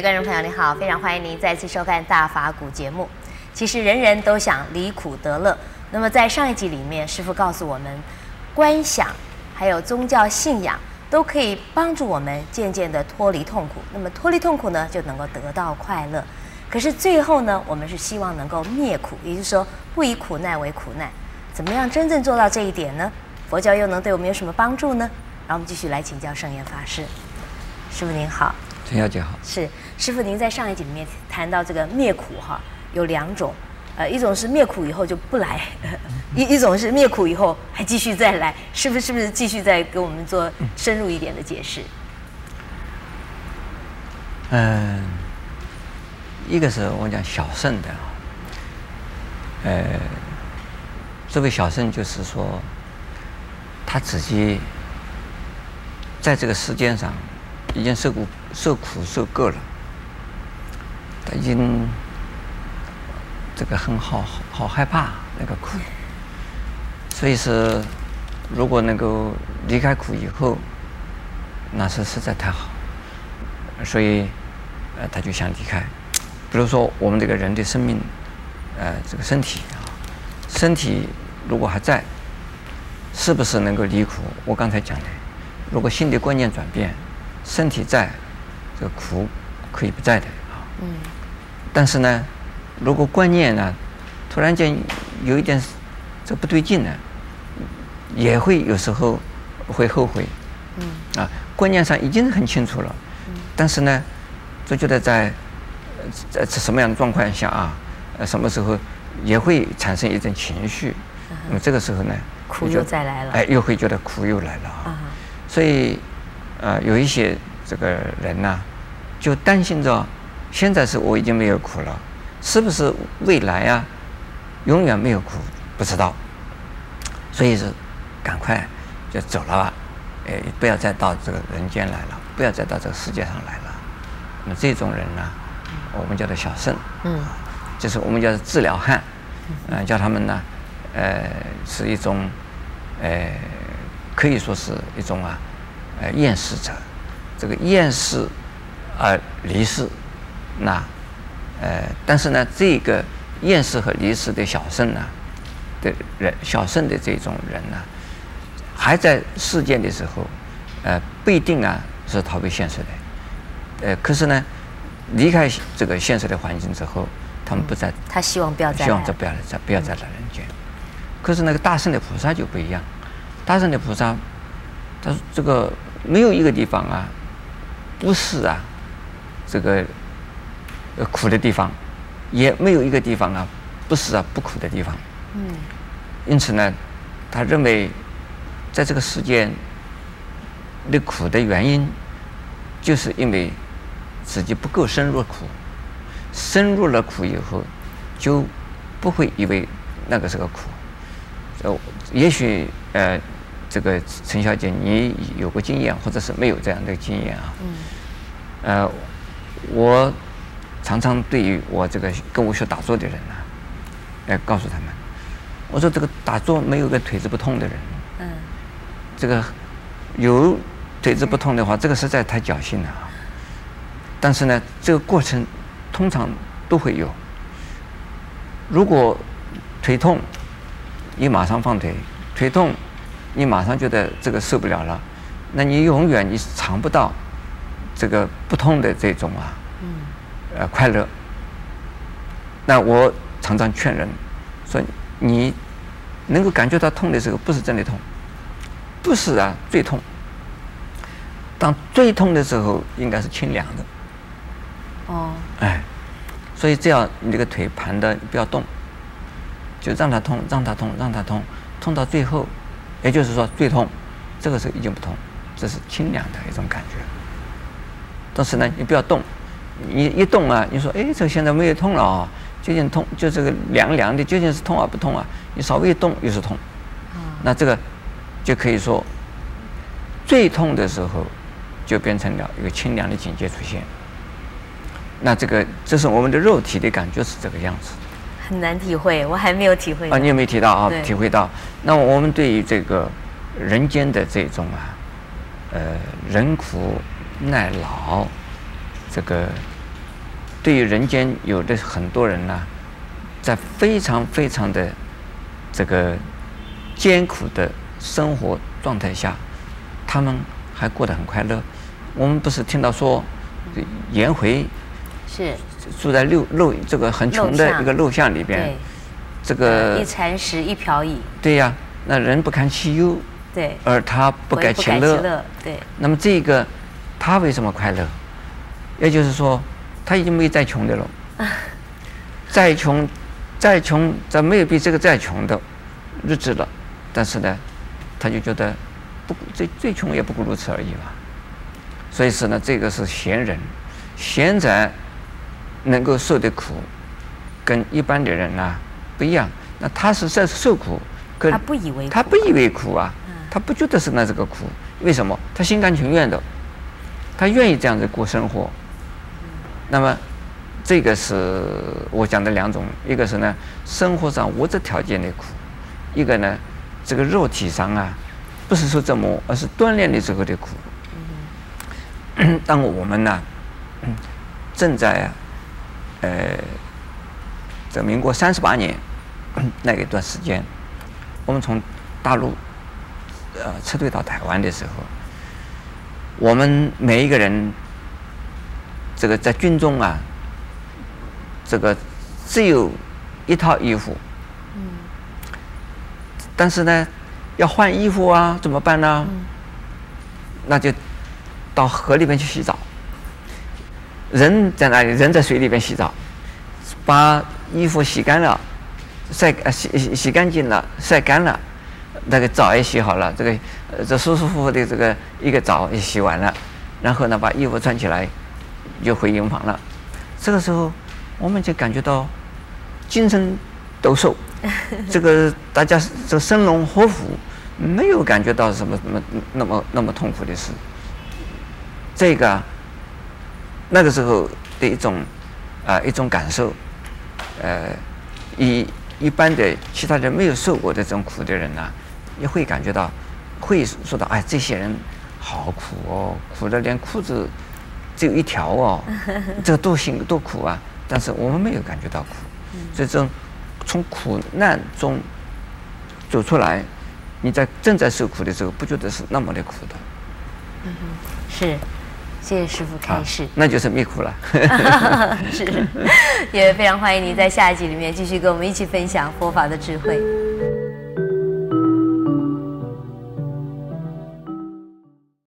位观众朋友，你好，非常欢迎您再次收看《大法古》节目。其实人人都想离苦得乐。那么在上一集里面，师父告诉我们，观想还有宗教信仰都可以帮助我们渐渐的脱离痛苦。那么脱离痛苦呢，就能够得到快乐。可是最后呢，我们是希望能够灭苦，也就是说不以苦难为苦难。怎么样真正做到这一点呢？佛教又能对我们有什么帮助呢？让我们继续来请教圣严法师。师父您好。陈小姐好，是师傅，您在上一集里面谈到这个灭苦哈，有两种，呃，一种是灭苦以后就不来，一一种是灭苦以后还继续再来，是不是？是不是继续再给我们做深入一点的解释？嗯，一个是我讲小圣的啊，呃，这位小圣就是说，他自己在这个世间上已经受过。受苦受够了，他已经这个很好好害怕那个苦，所以是如果能够离开苦以后，那是实在太好，所以呃他就想离开。比如说我们这个人的生命，呃这个身体啊，身体如果还在，是不是能够离苦？我刚才讲的，如果心的观念转变，身体在。这个苦可以不在的啊，嗯，但是呢，如果观念呢，突然间有一点这不对劲呢，也会有时候会后悔，嗯，啊，观念上已经很清楚了，嗯，但是呢，就觉得在在什么样的状况下啊，呃，什么时候也会产生一种情绪，那么这个时候呢，苦又再来了，哎，又会觉得苦又来了啊，所以，呃，有一些这个人呢。就担心着，现在是我已经没有苦了，是不是未来啊，永远没有苦？不知道，所以是赶快就走了吧，哎，不要再到这个人间来了，不要再到这个世界上来了。那么这种人呢，我们叫做小圣，嗯，就是我们叫做自了汉，嗯，叫他们呢，呃，是一种，呃，可以说是一种啊，呃，厌世者，这个厌世。而离世，那，呃，但是呢，这个厌世和离世的小圣呢，的人，小圣的这种人呢，还在世间的时候，呃，不一定啊是逃避现实的，呃，可是呢，离开这个现实的环境之后，他们不再，他希望不要再，希望再不要再不要再来人间，可是那个大圣的菩萨就不一样，大圣的菩萨，他说这个没有一个地方啊，不是啊。这个呃苦的地方，也没有一个地方啊，不是啊不苦的地方。嗯。因此呢，他认为，在这个世间的苦的原因，就是因为自己不够深入苦，深入了苦以后，就不会以为那个是个苦。呃，也许呃，这个陈小姐你有过经验，或者是没有这样的经验啊。嗯。呃。我常常对于我这个跟我学打坐的人呢，来告诉他们，我说这个打坐没有个腿子不痛的人，嗯，这个有腿子不痛的话，这个实在太侥幸了啊。但是呢，这个过程通常都会有。如果腿痛，你马上放腿；腿痛，你马上觉得这个受不了了，那你永远你是尝不到。这个不痛的这种啊，呃，快乐。那我常常劝人说，你能够感觉到痛的时候，不是真的痛，不是啊，最痛。当最痛的时候，应该是清凉的。哦。哎，所以这样你这个腿盘的不要动，就让它痛，让它痛，让它痛，痛到最后，也就是说最痛，这个时候已经不痛，这是清凉的一种感觉。但是呢，你不要动，你一动啊，你说，哎，这现在没有痛了啊，究竟痛就这个凉凉的，究竟是痛啊不痛啊？你稍微一动又是痛，那这个就可以说，最痛的时候就变成了一个清凉的境界出现。那这个这是我们的肉体的感觉是这个样子。很难体会，我还没有体会啊，你有没有提到啊？体会到。那我们对于这个人间的这种啊，呃，人苦。耐劳，这个对于人间有的很多人呢，在非常非常的这个艰苦的生活状态下，他们还过得很快乐。我们不是听到说，颜回是住在六陋这个很穷的一个陋巷里边，这个一簪食一瓢饮。对呀，那人不堪其忧。对。而他不改其乐。对。那么这个他为什么快乐？也就是说，他已经没有再穷的了。再穷，再穷，咱没有比这个再穷的日子了。但是呢，他就觉得不最最穷也不过如此而已嘛。所以说呢，这个是贤人，贤者能够受的苦，跟一般的人呢不一样。那他是在受苦，他不以为苦，他不以为苦啊，他不觉得是那这个苦。为什么？他心甘情愿的，他愿意这样子过生活。那么，这个是我讲的两种，一个是呢生活上物质条件的苦，一个呢这个肉体上啊，不是说折磨，而是锻炼的时候的苦。当我们呢，正在啊，呃，这民国三十八年那一段时间，我们从大陆呃撤退到台湾的时候，我们每一个人，这个在军中啊，这个只有一套衣服，但是呢，要换衣服啊，怎么办呢？那就。到河里面去洗澡，人在那里，人在水里边洗澡，把衣服洗干了，晒洗洗洗干净了，晒干了，那个澡也洗好了，这个呃这舒舒服服的这个一个澡也洗完了，然后呢把衣服穿起来，就回营房了。这个时候我们就感觉到精神抖擞，这个大家这生龙活虎，没有感觉到什么什么那么那么痛苦的事。这个那个时候的一种啊、呃、一种感受，呃，一一般的其他人没有受过的这种苦的人呢、啊，也会感觉到，会说到哎，这些人好苦哦，苦的连裤子只有一条哦，这个多辛多苦啊！但是我们没有感觉到苦，所以这种从苦难中走出来，你在正在受苦的时候，不觉得是那么的苦的。嗯哼，是。谢谢师傅开示，那就是灭苦了。是，也非常欢迎您在下一集里面继续跟我们一起分享佛法的智慧。